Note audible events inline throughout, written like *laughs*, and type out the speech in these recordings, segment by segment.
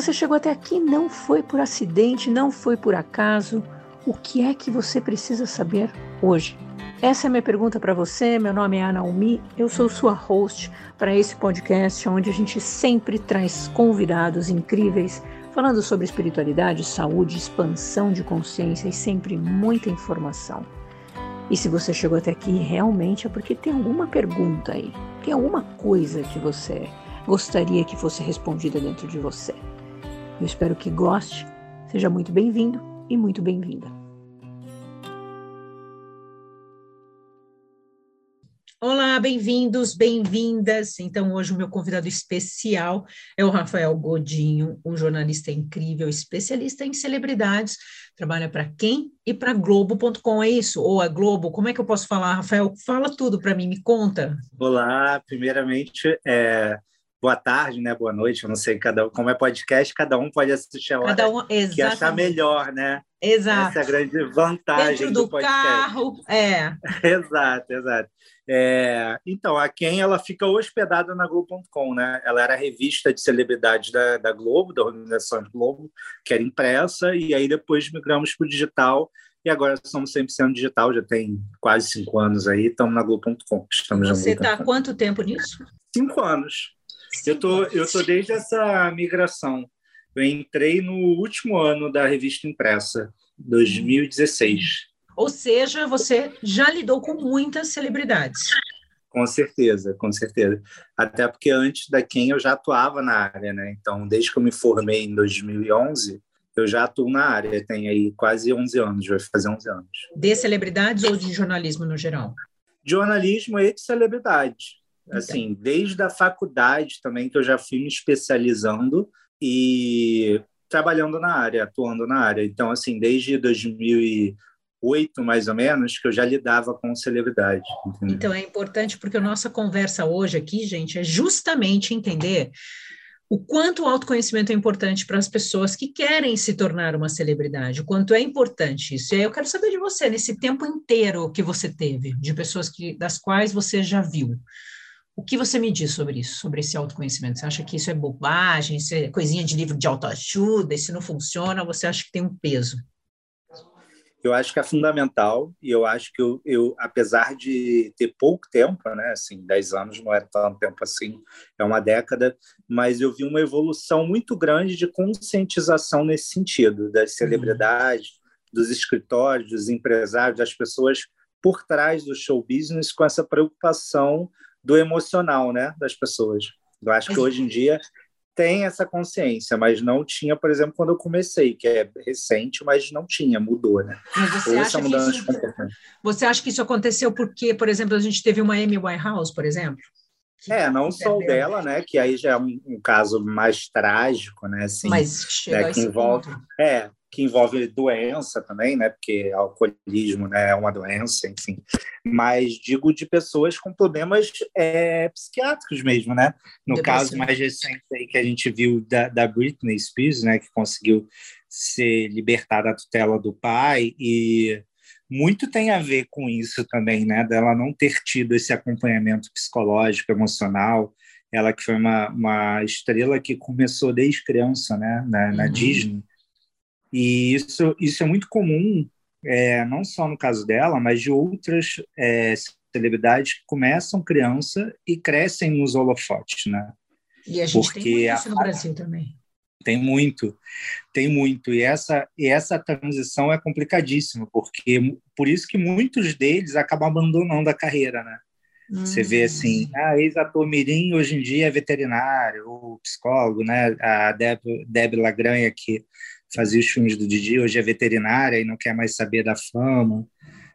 você chegou até aqui, não foi por acidente, não foi por acaso. O que é que você precisa saber hoje? Essa é a minha pergunta para você. Meu nome é Ana eu sou sua host para esse podcast, onde a gente sempre traz convidados incríveis falando sobre espiritualidade, saúde, expansão de consciência e sempre muita informação. E se você chegou até aqui, realmente é porque tem alguma pergunta aí, tem alguma coisa que você gostaria que fosse respondida dentro de você. Eu espero que goste. Seja muito bem-vindo e muito bem-vinda. Olá, bem-vindos, bem-vindas. Então, hoje o meu convidado especial é o Rafael Godinho, um jornalista incrível, especialista em celebridades. Trabalha para quem e para Globo.com, é isso? Ou a Globo? Como é que eu posso falar, Rafael? Fala tudo para mim, me conta. Olá, primeiramente, é, boa tarde, né? Boa noite. Eu não sei cada como é podcast, cada um pode assistir a hora cada um, que achar melhor, né? Exato. Essa é a grande vantagem Dentro do, do podcast. carro, é. *laughs* exato, exato. É, então, a quem ela fica hospedada na Globo.com, né? Ela era a revista de celebridades da, da Globo, da organização Globo, que era impressa, e aí depois migramos para o digital, e agora somos 100% digital, já tem quase cinco anos aí, estamos na Globo.com. Você está há quanto tempo nisso? Cinco anos. Eu tô, eu tô desde essa migração. Eu entrei no último ano da revista impressa, 2016. Ou seja, você já lidou com muitas celebridades. Com certeza, com certeza. Até porque antes da quem eu já atuava na área, né? Então, desde que eu me formei em 2011, eu já atuo na área. Tem aí quase 11 anos, vai fazer 11 anos. De celebridades ou de jornalismo no geral? De jornalismo e de Então. Assim, desde a faculdade também, que eu já fui me especializando e trabalhando na área, atuando na área. Então, assim, desde 2008, mais ou menos, que eu já lidava com celebridade. Entendeu? Então, é importante porque a nossa conversa hoje aqui, gente, é justamente entender o quanto o autoconhecimento é importante para as pessoas que querem se tornar uma celebridade, o quanto é importante isso. E aí eu quero saber de você, nesse tempo inteiro que você teve, de pessoas que, das quais você já viu. O que você me diz sobre isso, sobre esse autoconhecimento? Você acha que isso é bobagem, isso é coisinha de livro de autoajuda, e se não funciona, você acha que tem um peso? Eu acho que é fundamental, e eu acho que eu, eu apesar de ter pouco tempo, né, assim, 10 anos não é tanto tempo assim, é uma década, mas eu vi uma evolução muito grande de conscientização nesse sentido, das uhum. celebridades, uhum. dos escritórios, dos empresários, das pessoas por trás do show business com essa preocupação do emocional né, das pessoas. Eu acho que hoje em dia tem essa consciência, mas não tinha, por exemplo, quando eu comecei, que é recente, mas não tinha, mudou, né? Mas você, acha que, isso, você acha que isso aconteceu porque, por exemplo, a gente teve uma Amy Winehouse, por exemplo? É, não só o dela, né? Que aí já é um, um caso mais trágico, né? Assim, Mas chega né, que envolve, ponto. É, que envolve doença também, né? Porque alcoolismo né, é uma doença, enfim. Mas digo de pessoas com problemas é, psiquiátricos mesmo, né? No caso mais recente aí que a gente viu da, da Britney Spears, né? Que conseguiu ser libertada da tutela do pai e muito tem a ver com isso também, né? Dela não ter tido esse acompanhamento psicológico, emocional. Ela que foi uma, uma estrela que começou desde criança, né? Na, na uhum. Disney e isso, isso é muito comum, é, não só no caso dela, mas de outras é, celebridades que começam criança e crescem nos holofotes, né? E a gente Porque tem muito isso no Brasil também. Tem muito, tem muito. E essa, e essa transição é complicadíssima, porque por isso que muitos deles acabam abandonando a carreira, né? Você vê hum. assim, ah, ex-ator Mirim hoje em dia é veterinário, ou psicólogo, né? A Deb, Deb Lagranha, que fazia os filmes do Didi, hoje é veterinária e não quer mais saber da fama.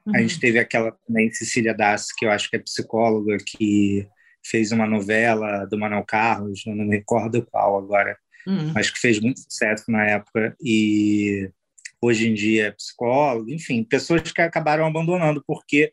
Uhum. A gente uhum. teve aquela também, Cecília Das, que eu acho que é psicóloga, que fez uma novela do Manuel Carlos, não me recordo qual agora, uhum. mas que fez muito sucesso na época e hoje em dia é psicólogo, enfim, pessoas que acabaram abandonando porque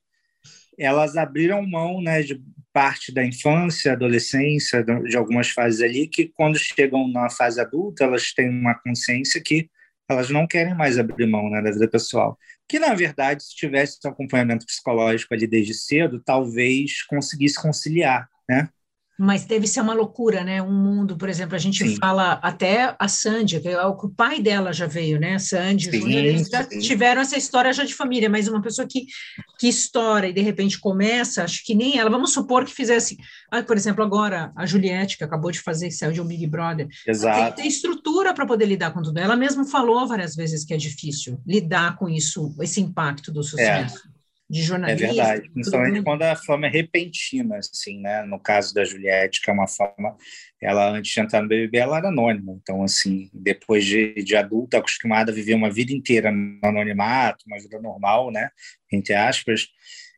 elas abriram mão né, de parte da infância, adolescência, de algumas fases ali, que quando chegam na fase adulta, elas têm uma consciência que elas não querem mais abrir mão né, da vida pessoal. Que, na verdade, se tivesse um acompanhamento psicológico ali desde cedo, talvez conseguisse conciliar, né? Mas deve ser uma loucura, né? Um mundo, por exemplo, a gente sim. fala até a Sandy, que é o pai dela já veio, né? Sandy, sim, Júnior, eles já sim. tiveram essa história já de família, mas uma pessoa que, que estoura e de repente começa, acho que nem ela. Vamos supor que fizesse, ah, por exemplo, agora a Juliette, que acabou de fazer, que saiu de um Big Brother. Exato. Tem que ter estrutura para poder lidar com tudo. Ela mesma falou várias vezes que é difícil lidar com isso, esse impacto do sucesso. É de jornalismo. É verdade, principalmente quando a fama é repentina, assim, né? No caso da Juliette, que é uma fama, ela antes de entrar no BBB, ela era anônima, então, assim, depois de, de adulta, acostumada a viver uma vida inteira no anonimato, uma vida normal, né? Entre aspas,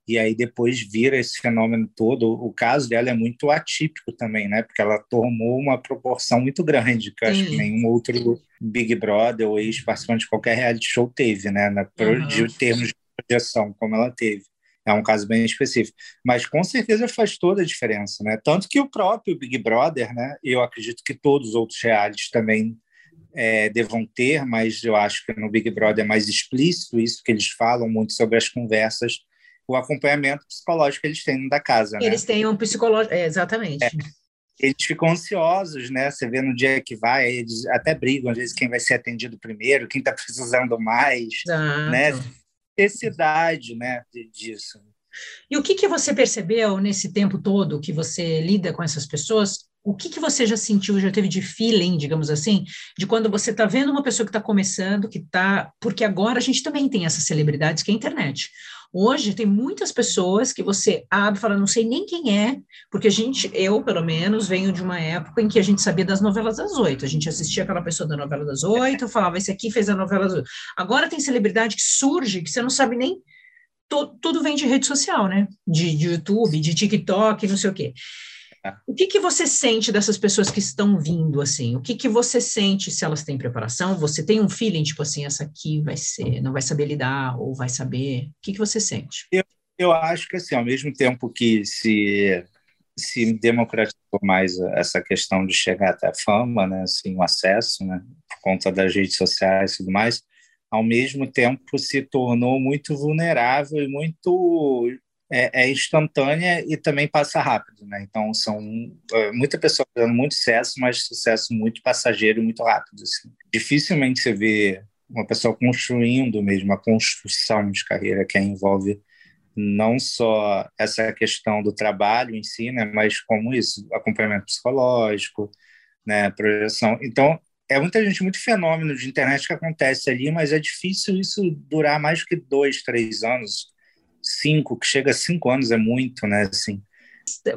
e aí depois vira esse fenômeno todo. O caso dela é muito atípico também, né? Porque ela tomou uma proporção muito grande, que eu acho que nenhum outro Big Brother ou ex-participante de qualquer reality show teve, né? Na, uhum. De termos de projeção como ela teve. É um caso bem específico. Mas com certeza faz toda a diferença, né? Tanto que o próprio Big Brother, né? Eu acredito que todos os outros realities também é, devam ter, mas eu acho que no Big Brother é mais explícito isso, que eles falam muito sobre as conversas, o acompanhamento psicológico que eles têm da casa. Né? Eles têm um psicológico, é, exatamente. É, eles ficam ansiosos, né? Você vê no dia que vai, eles até brigam, às vezes, quem vai ser atendido primeiro, quem está *laughs* precisando mais, Exato. né? Necessidade né, disso. E o que, que você percebeu nesse tempo todo que você lida com essas pessoas? O que, que você já sentiu, já teve de feeling, digamos assim, de quando você está vendo uma pessoa que está começando, que está. Porque agora a gente também tem essas celebridades que é a internet. Hoje tem muitas pessoas que você abre e fala, não sei nem quem é, porque a gente, eu pelo menos, venho de uma época em que a gente sabia das novelas das oito. A gente assistia aquela pessoa da novela das oito, falava, esse aqui fez a novela das oito. Agora tem celebridade que surge, que você não sabe nem. Tudo vem de rede social, né? De, de YouTube, de TikTok, não sei o quê. O que, que você sente dessas pessoas que estão vindo, assim? O que, que você sente se elas têm preparação? Você tem um feeling, tipo assim, essa aqui vai ser, não vai saber lidar, ou vai saber? O que, que você sente? Eu, eu acho que, assim, ao mesmo tempo que se, se democratizou mais essa questão de chegar até a fama, né, assim, o acesso, né, por conta das redes sociais e tudo mais, ao mesmo tempo se tornou muito vulnerável e muito é, é, instantânea e também passa rápido, né? Então são é, muita pessoa fazendo muito sucesso, mas sucesso muito passageiro e muito rápido. Assim. Dificilmente você vê uma pessoa construindo mesmo a construção de carreira que envolve não só essa questão do trabalho em si, né, mas como isso, acompanhamento psicológico, né, projeção. Então, é muita gente, muito fenômeno de internet que acontece ali, mas é difícil isso durar mais que dois, três anos cinco, que chega a cinco anos é muito, né? Assim.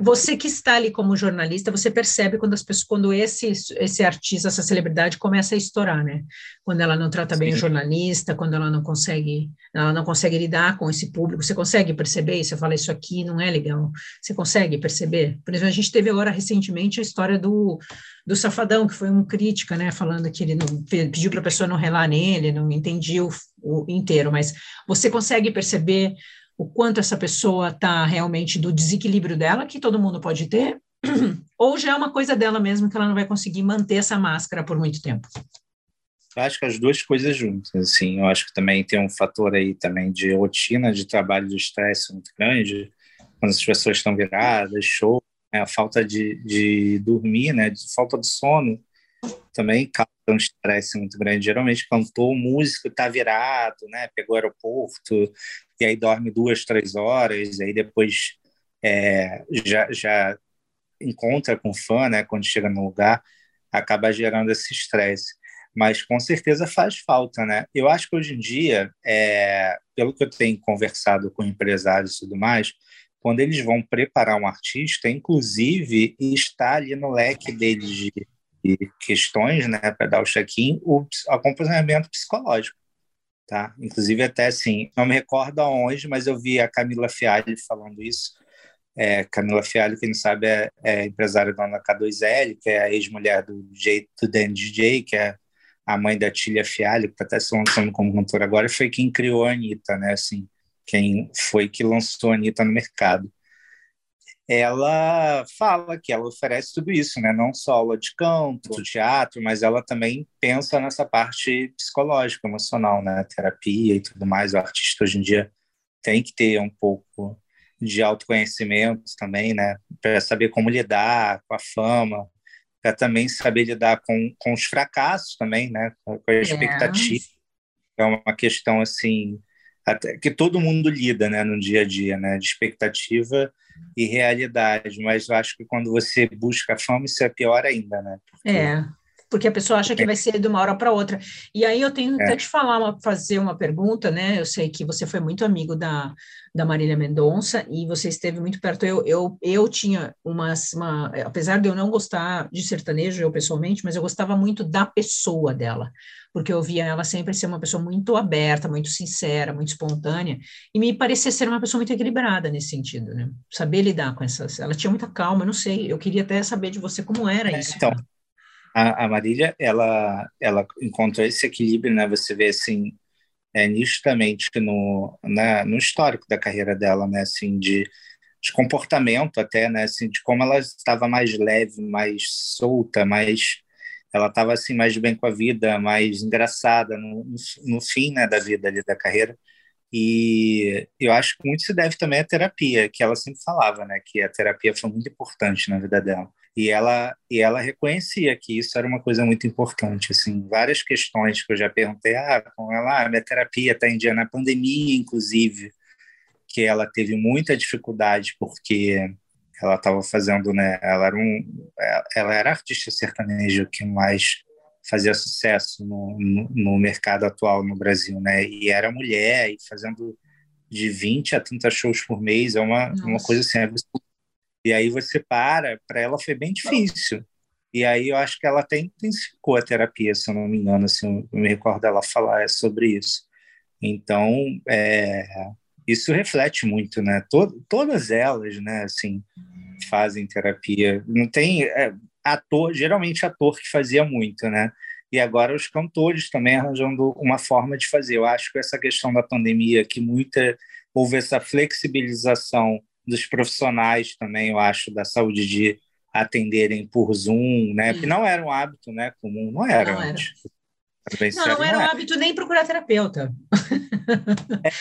Você que está ali como jornalista, você percebe quando as pessoas, quando esse esse artista, essa celebridade começa a estourar, né? Quando ela não trata bem Sim. o jornalista, quando ela não consegue, ela não consegue lidar com esse público, você consegue perceber? isso? Você fala isso aqui não é legal. Você consegue perceber? Por exemplo, a gente teve agora recentemente a história do do Safadão, que foi um crítica, né, falando que ele não, pediu para a pessoa não relar nele, não entendia o, o inteiro, mas você consegue perceber o quanto essa pessoa está realmente do desequilíbrio dela, que todo mundo pode ter, *clears throat* ou já é uma coisa dela mesmo que ela não vai conseguir manter essa máscara por muito tempo. Eu acho que as duas coisas juntas, assim, eu acho que também tem um fator aí também de rotina de trabalho de estresse muito grande, quando as pessoas estão viradas, show, né, a falta de, de dormir, né, de falta de sono, também causa um estresse muito grande. Geralmente, cantor, músico está virado, né? Pegou o aeroporto, e aí dorme duas, três horas, aí depois é, já, já encontra com fã, né? Quando chega no lugar, acaba gerando esse estresse. Mas com certeza faz falta, né? Eu acho que hoje em dia, é, pelo que eu tenho conversado com empresários e tudo mais, quando eles vão preparar um artista, inclusive está ali no leque deles de questões, né, para dar o check-in, o acompanhamento psicológico, tá? Inclusive até assim, não me recordo aonde, mas eu vi a Camila Fialho falando isso. É, Camila Fialho, quem não sabe, é, é empresária dona K2L, que é a ex-mulher do, do Dan DJ, que é a mãe da Tília Fialho, que está até se lançando como cantora agora, foi quem criou a Anitta, né? Assim, quem foi que lançou a Anitta no mercado ela fala que ela oferece tudo isso, né? Não só aula de canto, teatro, mas ela também pensa nessa parte psicológica, emocional, né? Terapia e tudo mais. O artista hoje em dia tem que ter um pouco de autoconhecimento também, né? Para saber como lidar com a fama, para também saber lidar com, com os fracassos também, né? Com a expectativa. É, é uma questão assim até, que todo mundo lida, né, no dia a dia, né? De expectativa e realidade. Mas eu acho que quando você busca fama, isso é pior ainda, né? Porque... É porque a pessoa acha que vai ser de uma hora para outra. E aí eu tenho é. até te falar, uma, fazer uma pergunta, né? Eu sei que você foi muito amigo da, da Marília Mendonça e você esteve muito perto. Eu, eu, eu tinha uma, uma, apesar de eu não gostar de sertanejo, eu pessoalmente, mas eu gostava muito da pessoa dela, porque eu via ela sempre ser uma pessoa muito aberta, muito sincera, muito espontânea, e me parecia ser uma pessoa muito equilibrada nesse sentido, né? Saber lidar com essas. Ela tinha muita calma, não sei, eu queria até saber de você como era é, isso. Então, a, a Marília, ela, ela encontrou esse equilíbrio, né? Você vê, assim, é, nitidamente no, né, no histórico da carreira dela, né? Assim, de, de comportamento até, né? Assim, de como ela estava mais leve, mais solta, mais... Ela estava, assim, mais bem com a vida, mais engraçada no, no, no fim, né, da vida ali, da carreira. E eu acho que muito se deve também à terapia, que ela sempre falava, né? Que a terapia foi muito importante na vida dela e ela e ela reconhecia que isso era uma coisa muito importante assim. Várias questões que eu já perguntei ah com ela ah, minha terapia está em dia na pandemia inclusive que ela teve muita dificuldade porque ela estava fazendo né ela era um ela era artista sertanejo que mais fazia sucesso no, no, no mercado atual no Brasil né? E era mulher e fazendo de 20 a 30 shows por mês é uma, uma coisa assim absurda e aí você para, para ela foi bem difícil. E aí eu acho que ela até intensificou a terapia, se eu não me engano, assim, eu me recordo ela falar sobre isso. Então, é, isso reflete muito, né? Tod todas elas, né, assim, fazem terapia. Não tem é, ator, geralmente ator que fazia muito, né? E agora os cantores também arranjando uma forma de fazer. Eu acho que essa questão da pandemia, que muita houve essa flexibilização dos profissionais também, eu acho, da saúde de atenderem por Zoom, né? Que não era um hábito, né? Comum, não era. Não, era. Não, não, era um hábito nem procurar terapeuta. É.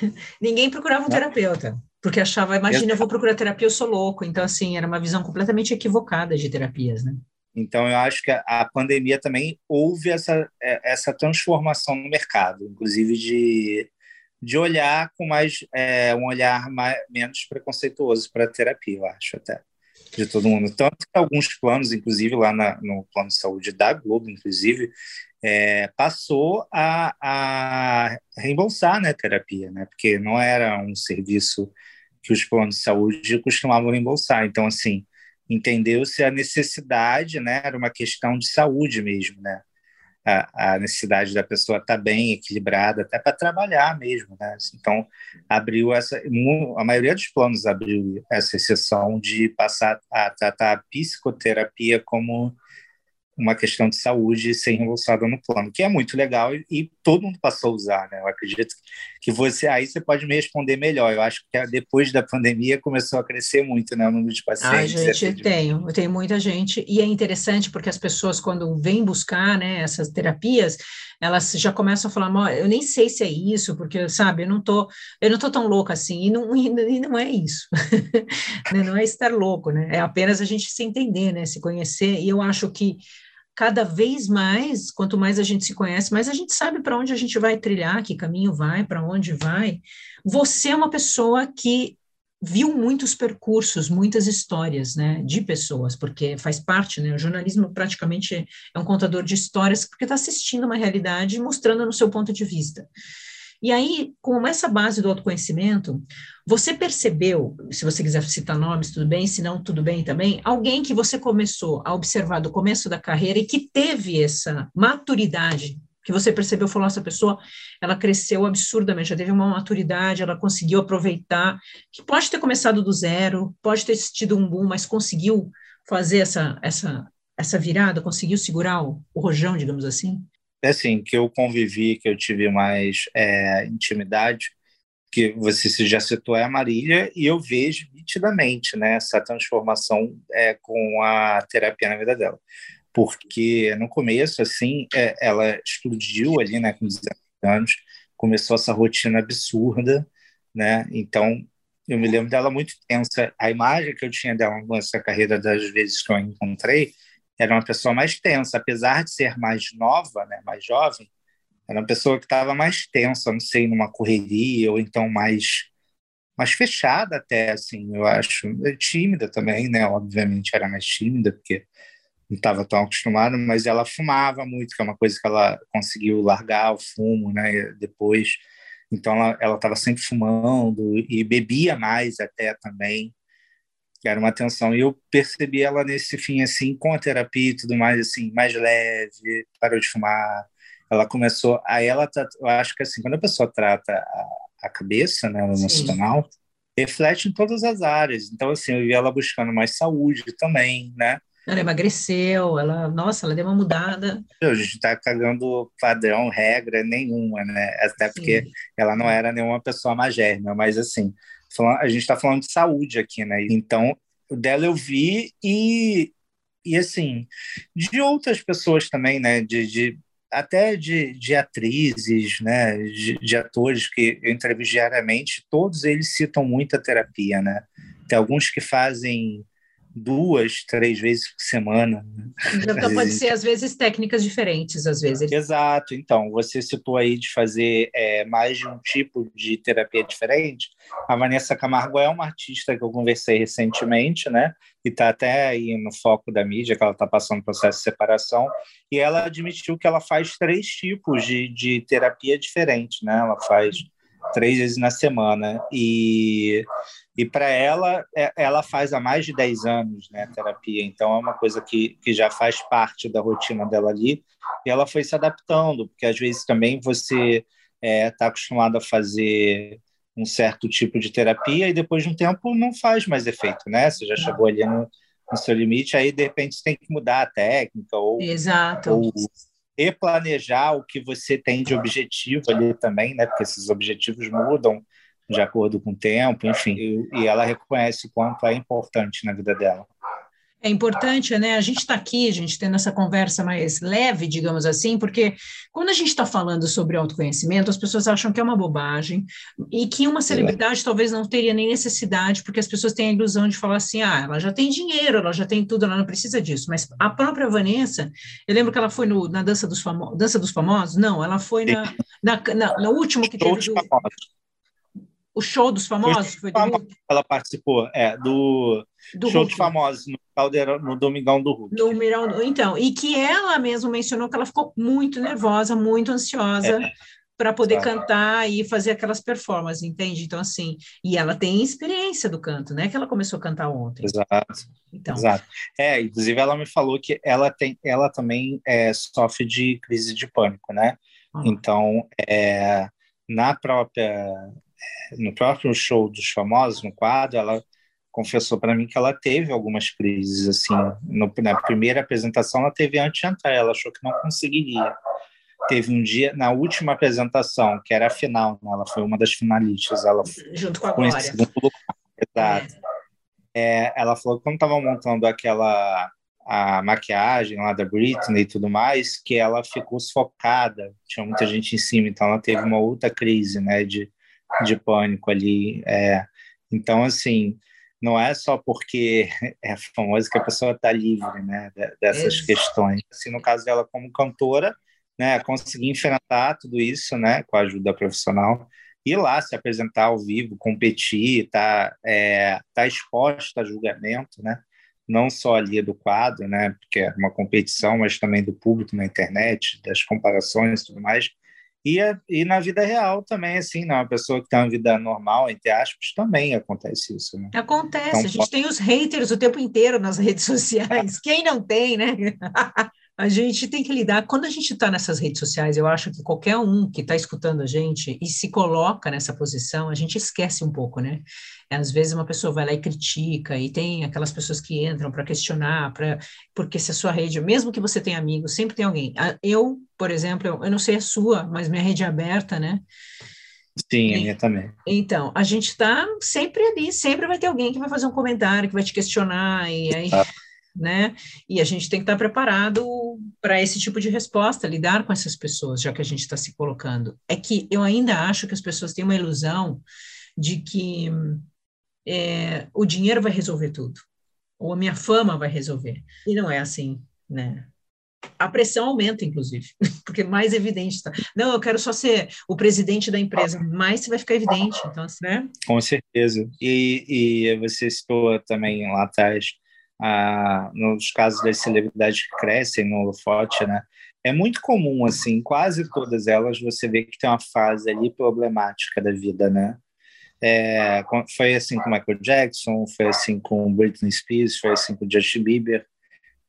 *laughs* Ninguém procurava um terapeuta, porque achava, imagina, eu vou procurar terapia, eu sou louco. Então, assim, era uma visão completamente equivocada de terapias, né? Então, eu acho que a pandemia também houve essa, é, essa transformação no mercado, inclusive de de olhar com mais é, um olhar mais, menos preconceituoso para a terapia, eu acho até de todo mundo. Tanto que alguns planos, inclusive lá na, no plano de saúde da Globo, inclusive, é, passou a, a reembolsar né, terapia, né, porque não era um serviço que os planos de saúde costumavam reembolsar. Então, assim, entendeu-se a necessidade, né, era uma questão de saúde mesmo, né, a, a necessidade da pessoa estar tá bem equilibrada, até para trabalhar mesmo, né? Então, abriu essa, a maioria dos planos abriu essa exceção de passar a tratar a psicoterapia como uma questão de saúde ser reembolsada no plano, que é muito legal e, e, todo mundo passou a usar, né? Eu acredito que você aí você pode me responder melhor. Eu acho que depois da pandemia começou a crescer muito, né, o número de pacientes. Ah, gente, eu tenho, eu tenho muita gente e é interessante porque as pessoas quando vêm buscar, né, essas terapias, elas já começam a falar, eu nem sei se é isso, porque sabe, eu não tô, eu não tô tão louca assim e não, e não é isso, *laughs* né, não é estar louco, né? É apenas a gente se entender, né, se conhecer. E eu acho que cada vez mais, quanto mais a gente se conhece, mais a gente sabe para onde a gente vai trilhar, que caminho vai, para onde vai. Você é uma pessoa que viu muitos percursos, muitas histórias, né, de pessoas, porque faz parte, né, o jornalismo praticamente é um contador de histórias, porque está assistindo uma realidade e mostrando no seu ponto de vista. E aí, com essa base do autoconhecimento, você percebeu, se você quiser citar nomes, tudo bem, se não, tudo bem também, alguém que você começou a observar do começo da carreira e que teve essa maturidade, que você percebeu, falou, essa pessoa, ela cresceu absurdamente, já teve uma maturidade, ela conseguiu aproveitar, que pode ter começado do zero, pode ter tido um boom, mas conseguiu fazer essa, essa, essa virada, conseguiu segurar o, o rojão, digamos assim? É assim, que eu convivi, que eu tive mais é, intimidade, que você já citou é a Marília, e eu vejo nitidamente né, essa transformação é, com a terapia na vida dela. Porque no começo, assim, é, ela explodiu ali, né, com 19 anos, começou essa rotina absurda, né, então eu me lembro dela muito tensa. A imagem que eu tinha dela nessa carreira das vezes que eu encontrei era uma pessoa mais tensa, apesar de ser mais nova, né, mais jovem, era uma pessoa que estava mais tensa, não sei, numa correria ou então mais mais fechada até, assim, eu acho, tímida também, né? Obviamente era mais tímida porque não estava tão acostumada, mas ela fumava muito, que é uma coisa que ela conseguiu largar o fumo, né? Depois, então ela estava sempre fumando e bebia mais até também. Era uma tensão. E eu percebi ela nesse fim, assim, com a terapia e tudo mais, assim, mais leve, parou de fumar. Ela começou. Aí ela, tá, eu acho que assim, quando a pessoa trata a, a cabeça, né, o emocional, reflete em todas as áreas. Então, assim, eu vi ela buscando mais saúde também, né? Ela emagreceu, ela, nossa, ela deu uma mudada. A gente está cagando padrão, regra nenhuma, né? Até Sim. porque ela não era nenhuma pessoa magérrima, mas assim, a gente está falando de saúde aqui, né? Então, dela eu vi e, e assim, de outras pessoas também, né? De, de até de, de atrizes, né? De, de atores que eu entrevisto diariamente, todos eles citam muita terapia, né? Tem alguns que fazem duas, três vezes por semana. Então pode ser, às vezes, técnicas diferentes, às vezes. Exato. Então, você citou aí de fazer é, mais de um tipo de terapia diferente. A Vanessa Camargo é uma artista que eu conversei recentemente, né? E está até aí no foco da mídia, que ela está passando processo de separação. E ela admitiu que ela faz três tipos de, de terapia diferente, né? Ela faz três vezes na semana. E e para ela, é, ela faz há mais de 10 anos né, terapia, então é uma coisa que, que já faz parte da rotina dela ali. E ela foi se adaptando, porque às vezes também você está é, tá acostumado a fazer um certo tipo de terapia e depois de um tempo não faz mais efeito, né? Você já chegou ali no, no seu limite, aí de repente você tem que mudar a técnica ou, Exato. ou replanejar o que você tem de objetivo ali também, né? Porque esses objetivos mudam de acordo com o tempo, enfim. E, e ela reconhece o quanto é importante na vida dela. É importante, né? A gente está aqui, a gente tendo essa conversa mais leve, digamos assim, porque quando a gente está falando sobre autoconhecimento, as pessoas acham que é uma bobagem e que uma celebridade é. talvez não teria nem necessidade, porque as pessoas têm a ilusão de falar assim: ah, ela já tem dinheiro, ela já tem tudo, ela não precisa disso. Mas a própria Vanessa, eu lembro que ela foi no, na Dança dos, Famo Dança dos Famosos? Não, ela foi na, na, na, na último que teve. Do, o show dos famosos? Foi do Ela participou, é, do, do show Hulk. dos famosos, no, Caldeirão, no Domingão do Hulk. No Mirão, então, e que ela mesma mencionou que ela ficou muito nervosa, muito ansiosa. É para poder Exato. cantar e fazer aquelas performances, entende? Então, assim, e ela tem experiência do canto, né? Que ela começou a cantar ontem. Exato. Então. Exato. É, inclusive ela me falou que ela tem, ela também é, sofre de crise de pânico, né? Ah. Então, é, na própria no próprio show dos famosos, no quadro, ela confessou para mim que ela teve algumas crises, assim, no, na primeira apresentação ela teve antes de entrar, ela achou que não conseguiria. Teve um dia, na última apresentação, que era a final, né, ela foi uma das finalistas, ela Junto com a Glória. Exato. É. É, ela falou que quando estava montando aquela a maquiagem lá da Britney e tudo mais, que ela ficou sufocada, tinha muita gente em cima, então ela teve uma outra crise, né, de de pânico ali. É, então, assim, não é só porque *laughs* é famosa que a pessoa está livre né, dessas isso. questões. Assim, no caso dela como cantora, né, conseguir enfrentar tudo isso né, com a ajuda profissional, ir lá se apresentar ao vivo, competir, tá, é, tá exposta a julgamento, né? não só ali do quadro, né, porque é uma competição, mas também do público na internet, das comparações e tudo mais. E, e na vida real também, assim, né? uma pessoa que tem uma vida normal, entre aspas, também acontece isso. Né? Acontece, então, a gente tem os haters o tempo inteiro nas redes *laughs* sociais. Quem não tem, né? A gente tem que lidar. Quando a gente está nessas redes sociais, eu acho que qualquer um que está escutando a gente e se coloca nessa posição, a gente esquece um pouco, né? Às vezes uma pessoa vai lá e critica, e tem aquelas pessoas que entram para questionar, pra, porque se a sua rede, mesmo que você tenha amigos, sempre tem alguém. Eu, por exemplo, eu, eu não sei a sua, mas minha rede é aberta, né? Sim, a minha também. Então, a gente está sempre ali, sempre vai ter alguém que vai fazer um comentário, que vai te questionar, e aí. Ah né? E a gente tem que estar preparado para esse tipo de resposta, lidar com essas pessoas, já que a gente está se colocando. É que eu ainda acho que as pessoas têm uma ilusão de que é, o dinheiro vai resolver tudo, ou a minha fama vai resolver. E não é assim, né? A pressão aumenta, inclusive, *laughs* porque mais evidente está. Não, eu quero só ser o presidente da empresa, mais vai ficar evidente. Então, assim, né? Com certeza. E, e você citou também lá atrás, ah, nos casos das celebridades que crescem no holofote, né? É muito comum, assim, quase todas elas, você vê que tem uma fase ali problemática da vida, né? É, foi assim com Michael Jackson, foi assim com Britney Spears, foi assim com Justin Bieber.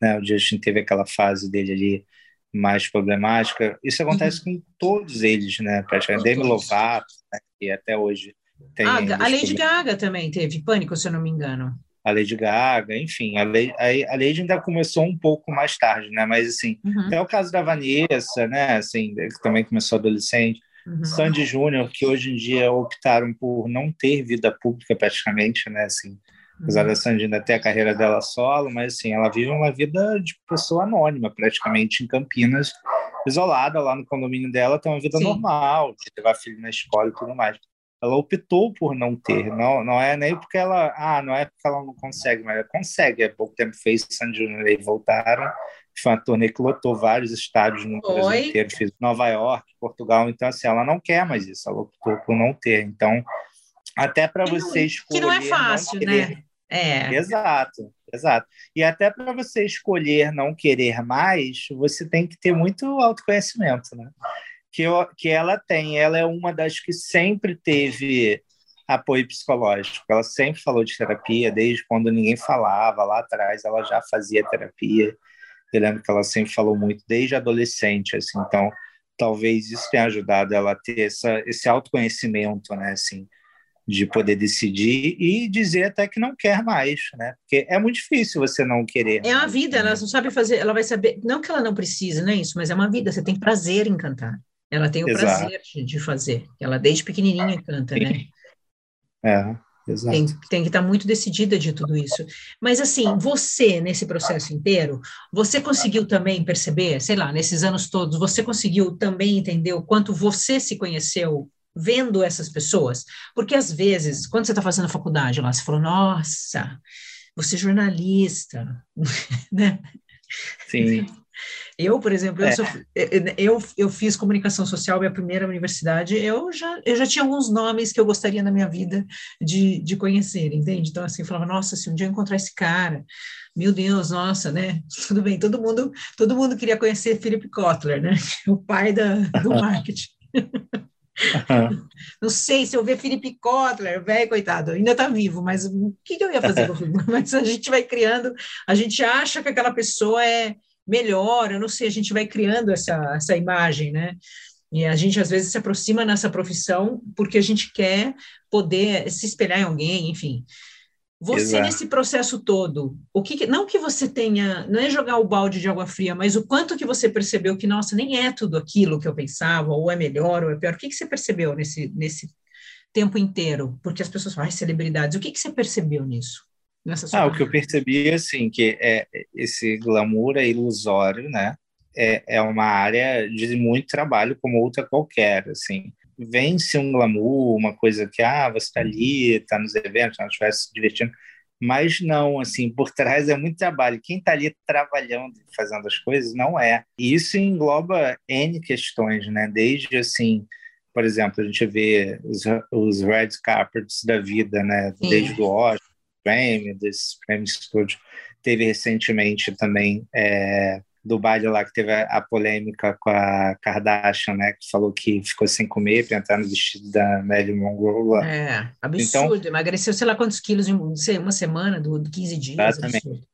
Né? O Justin teve aquela fase dele ali mais problemática. Isso acontece uhum. com todos eles, né? Praticamente Demi Lovato, né? que até hoje tem. Ah, a Lady Gaga também teve pânico, se eu não me engano. A Lady Gaga, enfim, a Lady, a Lady ainda começou um pouco mais tarde, né? Mas assim, uhum. até o caso da Vanessa, né? Assim, que também começou adolescente. Uhum. Sandy Júnior, que hoje em dia optaram por não ter vida pública praticamente, né? Assim, apesar uhum. da Sandy ainda ter a carreira dela solo, mas assim, ela vive uma vida de pessoa anônima praticamente em Campinas, isolada lá no condomínio dela, tem uma vida Sim. normal, de levar filho na escola e tudo mais. Ela optou por não ter, não, não é nem porque ela, ah, não é porque ela não consegue, mas ela consegue. Há pouco tempo fez Sandy Júnior e voltaram foi uma turnê que lotou vários estádios no Brasil Oi? inteiro, fez Nova York, Portugal, então assim, ela não quer mais isso, ela optou por não ter. Então, até para você escolher. Que não é fácil, não querer... né? É. Exato, exato. E até para você escolher não querer mais, você tem que ter muito autoconhecimento, né? Que, eu, que ela tem, ela é uma das que sempre teve apoio psicológico. Ela sempre falou de terapia, desde quando ninguém falava lá atrás, ela já fazia terapia. Eu lembro que ela sempre falou muito desde adolescente, assim, então talvez isso tenha ajudado ela a ter essa, esse autoconhecimento, né, assim, de poder decidir e dizer até que não quer mais, né? Porque é muito difícil você não querer. É a vida, ela não sabe fazer, ela vai saber, não que ela não precise, não é isso, mas é uma vida, você tem prazer em cantar. Ela tem o Exato. prazer de fazer. Ela desde pequenininha canta, né? *laughs* É. Exato. Tem, tem que estar muito decidida de tudo isso. Mas, assim, você, nesse processo inteiro, você conseguiu também perceber, sei lá, nesses anos todos, você conseguiu também entender o quanto você se conheceu vendo essas pessoas? Porque, às vezes, quando você está fazendo faculdade lá, você falou, nossa, você é jornalista, *laughs* né? Sim. Eu, por exemplo, é. eu, sou, eu, eu fiz comunicação social, minha primeira universidade, eu já, eu já tinha alguns nomes que eu gostaria na minha vida de, de conhecer, entende? Então, assim, eu falava, nossa, se um dia eu encontrar esse cara, meu Deus, nossa, né? *laughs* Tudo bem, todo mundo, todo mundo queria conhecer Philip Kotler, né? *laughs* O pai da, do *laughs* marketing. Uhum. Não sei se eu ver Felipe Kotler, velho, coitado, ainda está vivo, mas o que, que eu ia fazer com o Felipe? Mas a gente vai criando, a gente acha que aquela pessoa é, melhor, eu não sei, a gente vai criando essa, essa imagem, né? E a gente às vezes se aproxima nessa profissão porque a gente quer poder se espelhar em alguém, enfim. Você Exato. nesse processo todo, o que não que você tenha, não é jogar o balde de água fria, mas o quanto que você percebeu que nossa, nem é tudo aquilo que eu pensava, ou é melhor, ou é pior. O que que você percebeu nesse nesse tempo inteiro? Porque as pessoas falam, celebridades, o que que você percebeu nisso? Ah, o que eu percebi é assim, que é, esse glamour é ilusório, né? É, é uma área de muito trabalho como outra qualquer, assim. Vence um glamour, uma coisa que, ah, você está ali, está nos eventos, não estivesse se divertindo, mas não, assim, por *laughs* trás é muito trabalho. Quem está ali trabalhando, fazendo as coisas, não é. E isso engloba N questões, né? Desde, assim, por exemplo, a gente vê os, os red carpets da vida, né? Desde o Oscar, Grammy, desses prêmios todos. Teve recentemente também é, do baile lá que teve a, polêmica com a Kardashian, né? Que falou que ficou sem comer para entrar no vestido da Marilyn Monroe. É, absurdo. Então, Emagreceu sei lá quantos quilos em uma semana, do, 15 dias. Exatamente. Absurdo.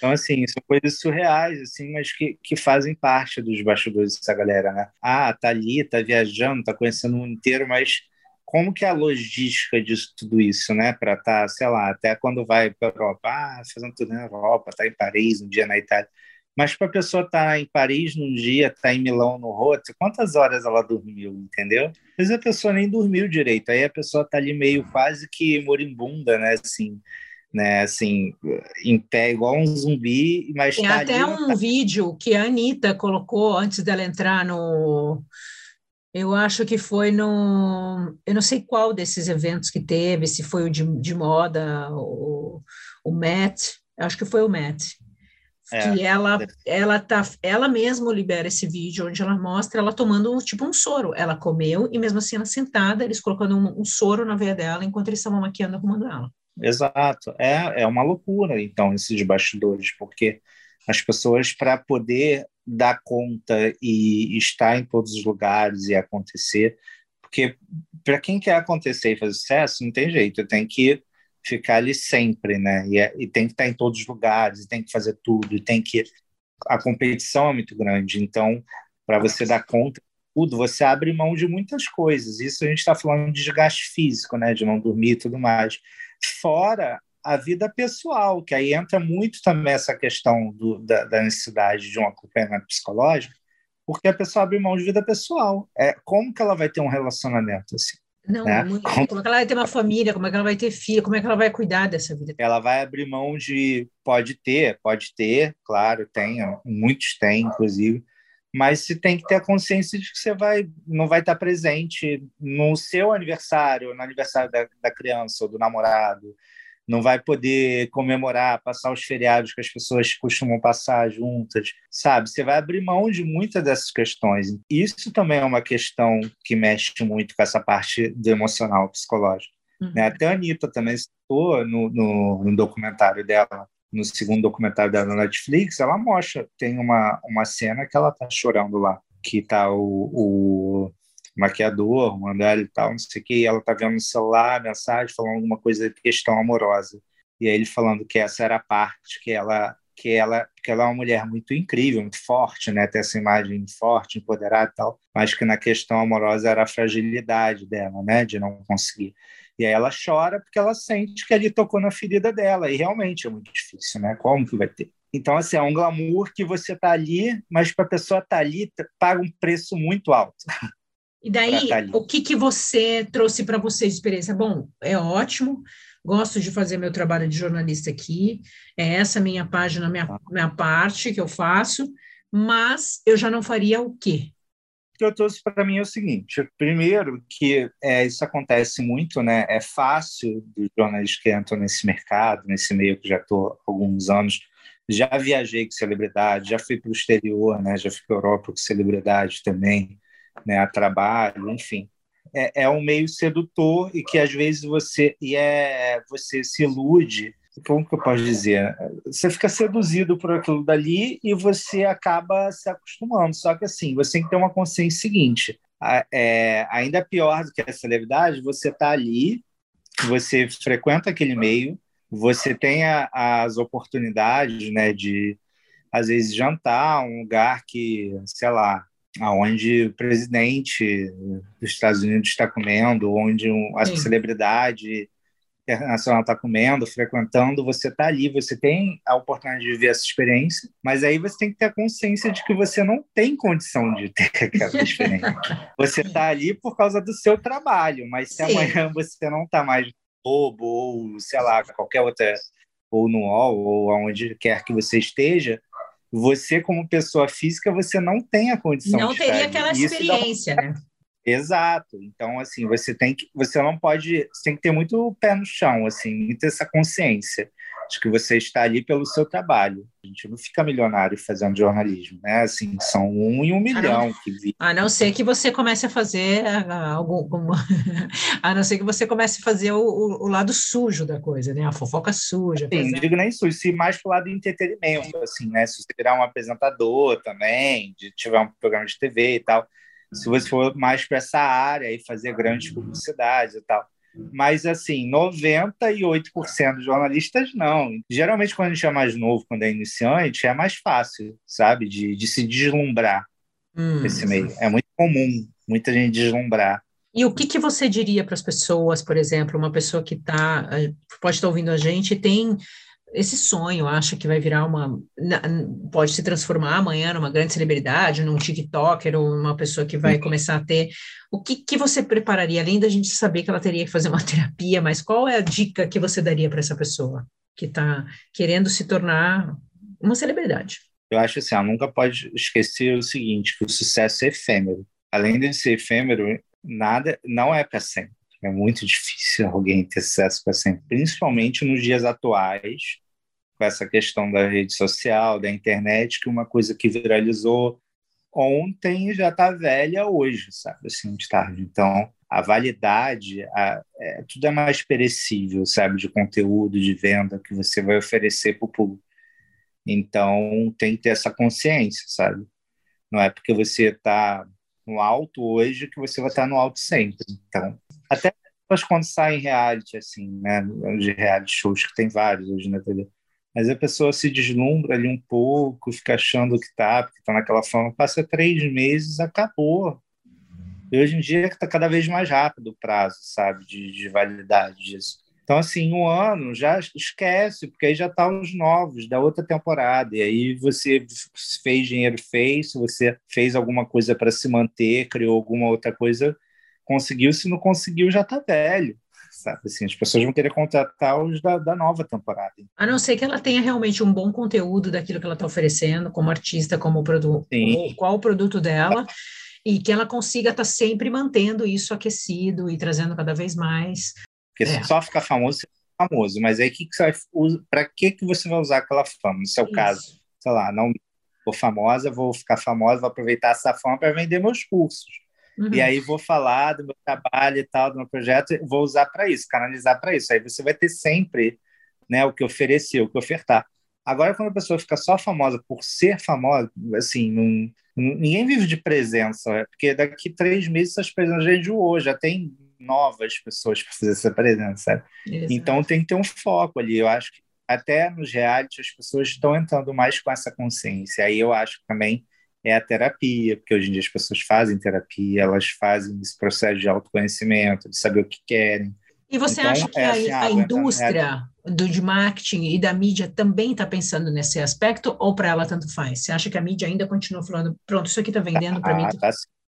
Então, assim, são coisas surreais, assim, mas que, que fazem parte dos bastidores dessa galera, né? Ah, tá ali, tá viajando, tá conhecendo o mundo inteiro, mas como que é a logística disso tudo isso, né? Para estar, tá, sei lá, até quando vai para a Europa, ah, fazendo tudo na Europa, tá em Paris, um dia na Itália. Mas para a pessoa estar tá em Paris num dia, estar tá em Milão no outro, quantas horas ela dormiu, entendeu? Às vezes a pessoa nem dormiu direito, aí a pessoa está ali meio quase que moribunda, né? Assim, né? Assim, em pé, igual um zumbi, mas Tem tá até ali, um tá... vídeo que a Anitta colocou antes dela entrar no Eu acho que foi no. Eu não sei qual desses eventos que teve, se foi o de, de moda, o, o Met, acho que foi o Met. É, que ela, ela, tá, ela mesma libera esse vídeo onde ela mostra ela tomando tipo um soro. Ela comeu e mesmo assim ela sentada, eles colocando um, um soro na veia dela enquanto eles estavam maquiando arrumando ela. Exato. É, é uma loucura, então, esses bastidores, porque as pessoas, para poder dar conta e estar em todos os lugares e acontecer, porque para quem quer acontecer e fazer sucesso, não tem jeito, tem que ficar ali sempre, né? E, é, e, tem que estar em todos os lugares, tem que fazer tudo, e tem que a competição é muito grande, então para você dar conta de tudo, você abre mão de muitas coisas. Isso a gente está falando de desgaste físico, né? De não dormir e tudo mais. Fora a vida pessoal, que aí entra muito também essa questão do, da, da, necessidade de um acompanhamento psicológico, porque a pessoa abre mão de vida pessoal. É, como que ela vai ter um relacionamento assim? Não, né? muito, como... como é que ela vai ter uma família, como é que ela vai ter filho, como é que ela vai cuidar dessa vida? Ela vai abrir mão de. Pode ter, pode ter, claro, tem, muitos têm, inclusive, mas você tem que ter a consciência de que você vai, não vai estar presente no seu aniversário, no aniversário da, da criança ou do namorado, não vai poder comemorar, passar os feriados que as pessoas costumam passar juntas, sabe? Você vai abrir mão de muitas dessas questões. Isso também é uma questão que mexe muito com essa parte do emocional, psicológico. Uhum. Né? Até a Anitta também citou no, no, no documentário dela, no segundo documentário dela na Netflix, ela mostra, tem uma, uma cena que ela tá chorando lá, que tá o, o maquiador, mandar e tal, não sei o que, e ela tá vendo no celular, mensagem, falando alguma coisa de questão amorosa. E aí ele falando que essa era a parte que ela que ela que ela é uma mulher muito incrível, muito forte, né, tem essa imagem forte, empoderada e tal, mas que na questão amorosa era a fragilidade dela, né, de não conseguir. E aí ela chora porque ela sente que ali tocou na ferida dela, e realmente é muito difícil, né? Como que vai ter? Então, assim, é um glamour que você tá ali, mas para a pessoa estar tá ali, paga um preço muito alto. *laughs* E daí, o que, que você trouxe para você de experiência? Bom, é ótimo, gosto de fazer meu trabalho de jornalista aqui, é essa minha página, minha, tá. minha parte que eu faço, mas eu já não faria o quê? O que eu trouxe para mim é o seguinte: primeiro, que é, isso acontece muito, né? É fácil dos jornalistas que entram nesse mercado, nesse meio que já estou há alguns anos. Já viajei com celebridade, já fui para o exterior, né? Já fui para a Europa com celebridade também né, a trabalho, enfim. É, é um meio sedutor e que às vezes você e é você se ilude como que eu posso dizer? Você fica seduzido por aquilo dali e você acaba se acostumando. Só que assim, você tem que ter uma consciência seguinte: é, ainda pior do que a celebridade, você está ali, você frequenta aquele meio, você tem a, as oportunidades, né, de às vezes jantar um lugar que, sei lá, aonde o presidente dos Estados Unidos está comendo, onde a Sim. celebridade internacional está comendo, frequentando, você está ali, você tem a oportunidade de viver essa experiência, mas aí você tem que ter a consciência de que você não tem condição de ter *laughs* aquela experiência. você está ali por causa do seu trabalho, mas se Sim. amanhã você não está mais bobo ou, sei lá, qualquer outra, ou no UOL, ou aonde quer que você esteja, você como pessoa física você não tem a condição não teria aquela experiência né? Exato. Então assim você tem que você não pode você tem que ter muito pé no chão assim muita essa consciência de que você está ali pelo seu trabalho. A gente não fica milionário fazendo jornalismo, né? Assim, são um em um milhão não, que vive. A não ser que você comece a fazer algo como... *laughs* a não ser que você comece a fazer o, o, o lado sujo da coisa, né? A fofoca suja. Sim, não digo nem sujo, se mais para o lado do entretenimento, assim, né? Se você virar um apresentador também, de tiver um programa de TV e tal, se você for mais para essa área e fazer grandes publicidades e tal mas assim, 98% dos jornalistas não. Geralmente, quando a gente é mais novo, quando é iniciante, é mais fácil, sabe, de, de se deslumbrar hum. esse meio. É muito comum muita gente deslumbrar. E o que, que você diria para as pessoas, por exemplo, uma pessoa que tá, eh, pode estar ouvindo a gente tem esse sonho, acha que vai virar uma. pode se transformar amanhã numa grande celebridade, num TikToker, ou uma pessoa que vai uhum. começar a ter. O que, que você prepararia, além da gente saber que ela teria que fazer uma *laughs* terapia, mas qual é a dica que você daria para essa pessoa que está querendo se tornar uma celebridade? Eu acho assim, ela nunca pode esquecer o seguinte: que o sucesso é efêmero. além de ser efêmero, nada não é para sempre. É muito difícil alguém ter sucesso para sempre, principalmente nos dias atuais, com essa questão da rede social, da internet, que uma coisa que viralizou ontem já está velha hoje, sabe, assim, de tarde. Então, a validade, a, é, tudo é mais perecível, sabe, de conteúdo, de venda que você vai oferecer para o público. Então, tem que ter essa consciência, sabe? Não é porque você está no alto hoje que você vai estar no alto sempre. Então, até depois quando sai em reality, assim, né, de reality shows, que tem vários hoje na TV, mas a pessoa se deslumbra ali um pouco, fica achando que tá, porque tá naquela forma, passa três meses, acabou. E hoje em dia está cada vez mais rápido o prazo, sabe, de, de validade disso. Então, assim, um ano já esquece, porque aí já tá os novos da outra temporada. E aí você fez dinheiro, fez, você fez alguma coisa para se manter, criou alguma outra coisa, conseguiu. Se não conseguiu, já tá velho sabe? Assim, as pessoas vão querer contratar os da, da nova temporada. A não ser que ela tenha realmente um bom conteúdo daquilo que ela está oferecendo, como artista, como produto, qual o produto dela, e que ela consiga estar tá sempre mantendo isso aquecido e trazendo cada vez mais. Porque é. só ficar famoso, famoso, mas aí que, que você vai para que, que você vai usar aquela fama? No seu isso. caso, sei lá, não vou famosa, vou ficar famosa, vou aproveitar essa fama para vender meus cursos. Uhum. E aí vou falar do meu trabalho e tal, do meu projeto, vou usar para isso, canalizar para isso. Aí você vai ter sempre né, o que oferecer, o que ofertar. Agora, quando a pessoa fica só famosa por ser famosa, assim, não, ninguém vive de presença, né? porque daqui três meses essas presenças já enjoou, já tem novas pessoas para fazer essa presença. Então tem que ter um foco ali. Eu acho que até nos reality as pessoas estão entrando mais com essa consciência. Aí eu acho que também é a terapia, porque hoje em dia as pessoas fazem terapia, elas fazem esse processo de autoconhecimento, de saber o que querem. E você então, acha que é a, assim, a, ah, indústria do de marketing e da mídia também está pensando nesse aspecto, ou para ela tanto faz? Você acha que a mídia ainda continua falando, pronto, isso aqui está vendendo para ah, mim? Tá,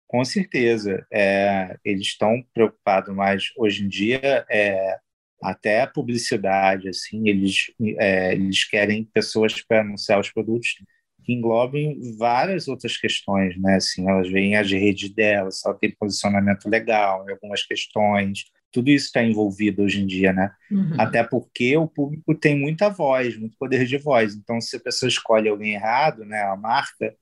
com certeza. É, eles estão preocupados mais hoje em dia, é, até a publicidade, assim, eles, é, eles querem pessoas para anunciar os produtos que englobem várias outras questões, né? Assim, elas veem as redes delas, se ela tem posicionamento legal em algumas questões, tudo isso está envolvido hoje em dia, né? Uhum. Até porque o público tem muita voz, muito poder de voz. Então, se a pessoa escolhe alguém errado, né, a marca,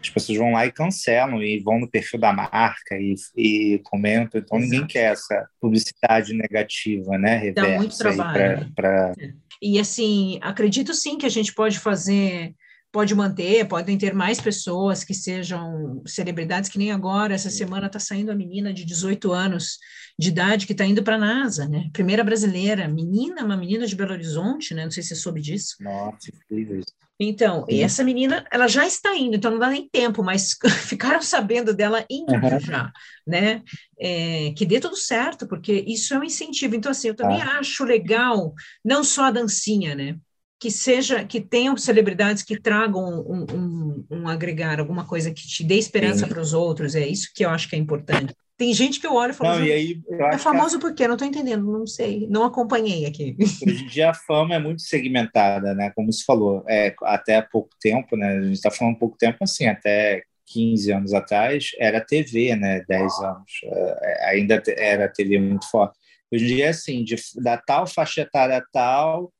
as pessoas vão lá e cancelam e vão no perfil da marca e, e comentam. Então, Exato. ninguém quer essa publicidade negativa, né? Reversa Dá muito trabalho. Pra, pra... E assim, acredito sim que a gente pode fazer pode manter, podem ter mais pessoas que sejam celebridades, que nem agora, essa semana está saindo a menina de 18 anos de idade que está indo para a NASA, né? Primeira brasileira, menina, uma menina de Belo Horizonte, né? Não sei se você soube disso. Nossa, incrível Então, e essa menina, ela já está indo, então não dá nem tempo, mas *laughs* ficaram sabendo dela indo uhum. já, né? É, que dê tudo certo, porque isso é um incentivo. Então, assim, eu também ah. acho legal, não só a dancinha, né? Que seja que tenham celebridades que tragam um, um, um agregar alguma coisa que te dê esperança para os outros é isso que eu acho que é importante tem gente que eu olho e falo não, e aí, é famoso que... por quê? Não estou entendendo, não sei, não acompanhei aqui. Hoje em dia a fama é muito segmentada, né? Como se falou, é, até há pouco tempo, né? A gente está falando pouco tempo assim, até 15 anos atrás era TV, né? 10 anos, é, ainda era TV muito forte. Hoje em dia é assim, de, da tal faixa etária tal,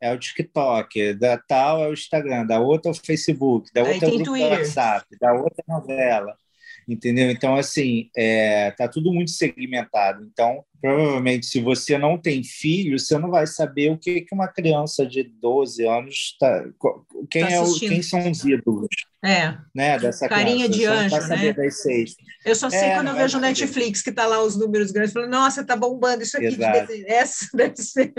é o TikTok, da tal é o Instagram, da outra é o Facebook, da outra é o. WhatsApp, da outra é novela, entendeu? Então, assim, é, tá tudo muito segmentado. Então, provavelmente, se você não tem filho, você não vai saber o que, que uma criança de 12 anos está... Quem, tá é o, quem são os ídolos? É. Né, dessa Carinha criança. de anjo, né? Das seis. Eu só sei é, quando eu vejo o Netflix, que tá lá os números grandes, falando, nossa, tá bombando isso aqui. Exato. De essa *laughs* deve ser.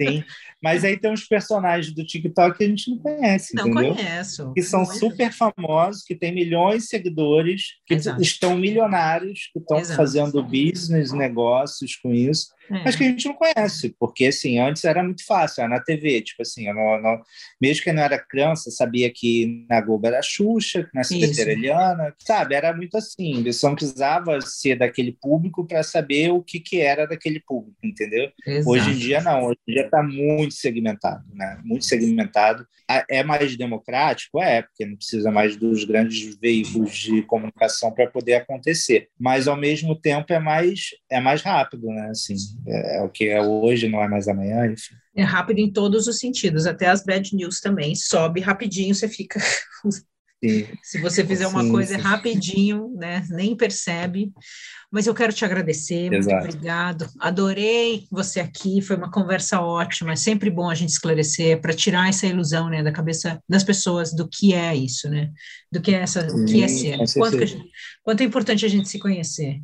Sim, mas aí tem uns personagens do TikTok que a gente não conhece, não entendeu? conheço. Que são super famosos, que têm milhões de seguidores, que Exato. estão milionários, que estão fazendo business, negócios com isso. É. mas que a gente não conhece, porque assim, antes era muito fácil, era na TV, tipo assim, eu não, não, mesmo que eu não era criança, sabia que na Globo era Xuxa, que na SBT era Eliana, sabe? Era muito assim, você não precisava ser daquele público para saber o que, que era daquele público, entendeu? Exato. Hoje em dia não, hoje em dia está muito segmentado, né? Muito segmentado. É mais democrático? É, porque não precisa mais dos grandes veículos de comunicação para poder acontecer, mas ao mesmo tempo é mais, é mais rápido, né? Assim, é, é o que é hoje, não é mais amanhã, enfim. É rápido em todos os sentidos, até as bad news também. Sobe rapidinho, você fica. Sim. *laughs* Se você fizer uma sim, coisa sim. rapidinho, né, nem percebe. Mas eu quero te agradecer, Exato. muito obrigado. Adorei você aqui, foi uma conversa ótima. É sempre bom a gente esclarecer para tirar essa ilusão, né, da cabeça das pessoas do que é isso, né, do que é essa, o que é ser. Quanto, gente, quanto é importante a gente se conhecer.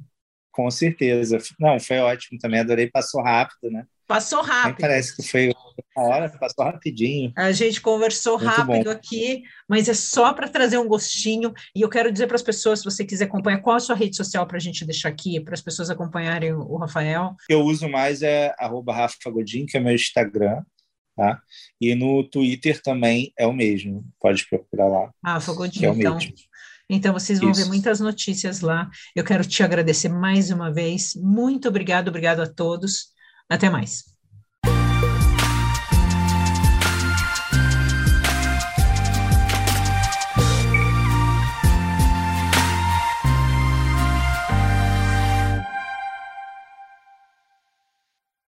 Com certeza. Não, foi ótimo também. Adorei, passou rápido, né? Passou rápido. Nem parece que foi uma hora, passou rapidinho. A gente conversou Muito rápido bom. aqui, mas é só para trazer um gostinho. E eu quero dizer para as pessoas, se você quiser acompanhar, qual a sua rede social para a gente deixar aqui, para as pessoas acompanharem o Rafael? Eu uso mais é arroba Rafa Godin, que é meu Instagram. Tá? E no Twitter também é o mesmo. Pode procurar lá. Godin, é então. Mesmo. Então, vocês vão Isso. ver muitas notícias lá. Eu quero te agradecer mais uma vez. Muito obrigado, obrigado a todos. Até mais.